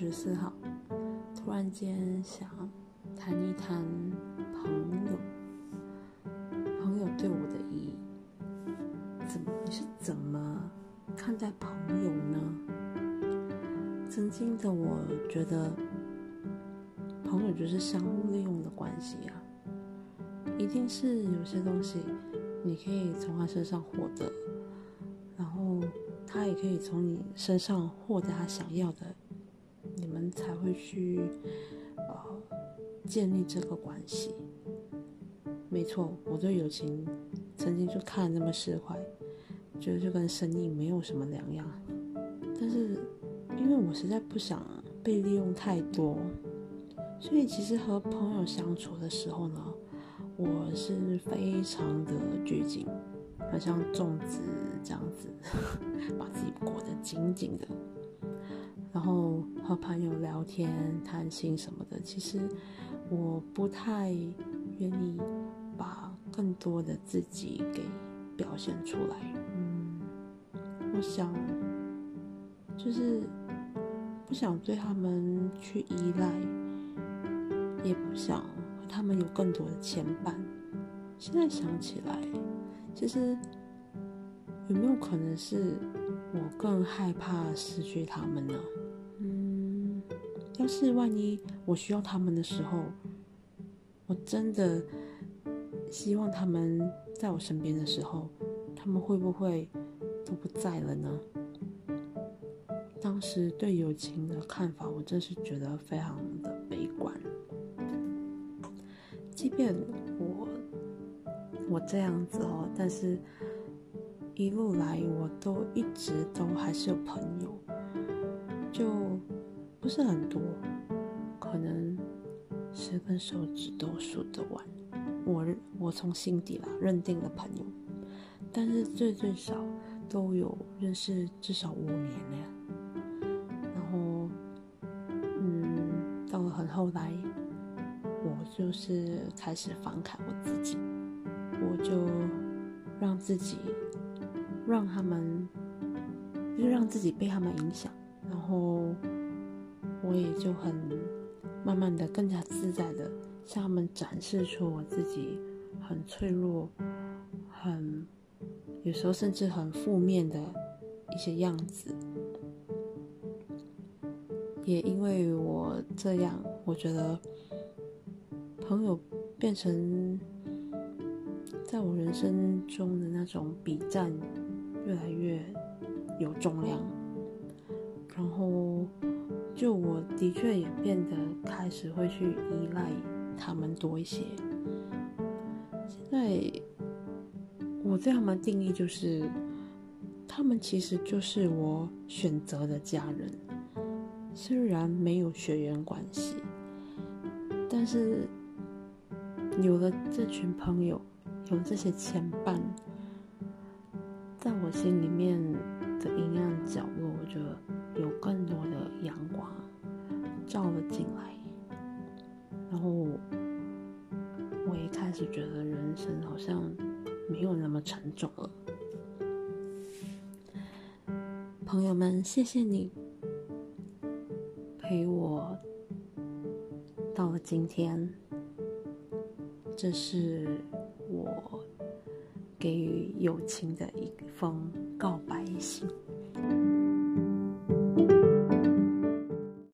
十四号，突然间想谈一谈朋友，朋友对我的意义，怎么你是怎么看待朋友呢？曾经的我觉得，朋友就是相互利用的关系啊，一定是有些东西你可以从他身上获得，然后他也可以从你身上获得他想要的。才会去呃建立这个关系。没错，我对友情曾经就看那么释怀，觉得就跟生意没有什么两样。但是因为我实在不想被利用太多，所以其实和朋友相处的时候呢，我是非常的拘谨，好像粽子这样子，把自己裹得紧紧的。然后和朋友聊天、谈心什么的，其实我不太愿意把更多的自己给表现出来。嗯，我想就是不想对他们去依赖，也不想和他们有更多的牵绊。现在想起来，其实有没有可能是我更害怕失去他们呢？要是万一我需要他们的时候，我真的希望他们在我身边的时候，他们会不会都不在了呢？当时对友情的看法，我真是觉得非常的悲观。即便我我这样子哦，但是一路来我都一直都还是有朋友，就。不是很多，可能十根手指都数得完。我我从心底啦认定了朋友，但是最最少都有认识至少五年了。然后，嗯，到了很后来，我就是开始反感我自己，我就让自己让他们，就是让自己被他们影响，然后。我也就很慢慢的、更加自在的向他们展示出我自己很脆弱、很有时候甚至很负面的一些样子。也因为我这样，我觉得朋友变成在我人生中的那种比战越来越有重量，然后。就我的确也变得开始会去依赖他们多一些。现在我对他们定义就是，他们其实就是我选择的家人，虽然没有血缘关系，但是有了这群朋友，有了这些牵绊，在我心里面的阴暗角落，我觉得。有更多的阳光照了进来，然后我也开始觉得人生好像没有那么沉重了。朋友们，谢谢你陪我到了今天，这是我给予友情的一封告白信。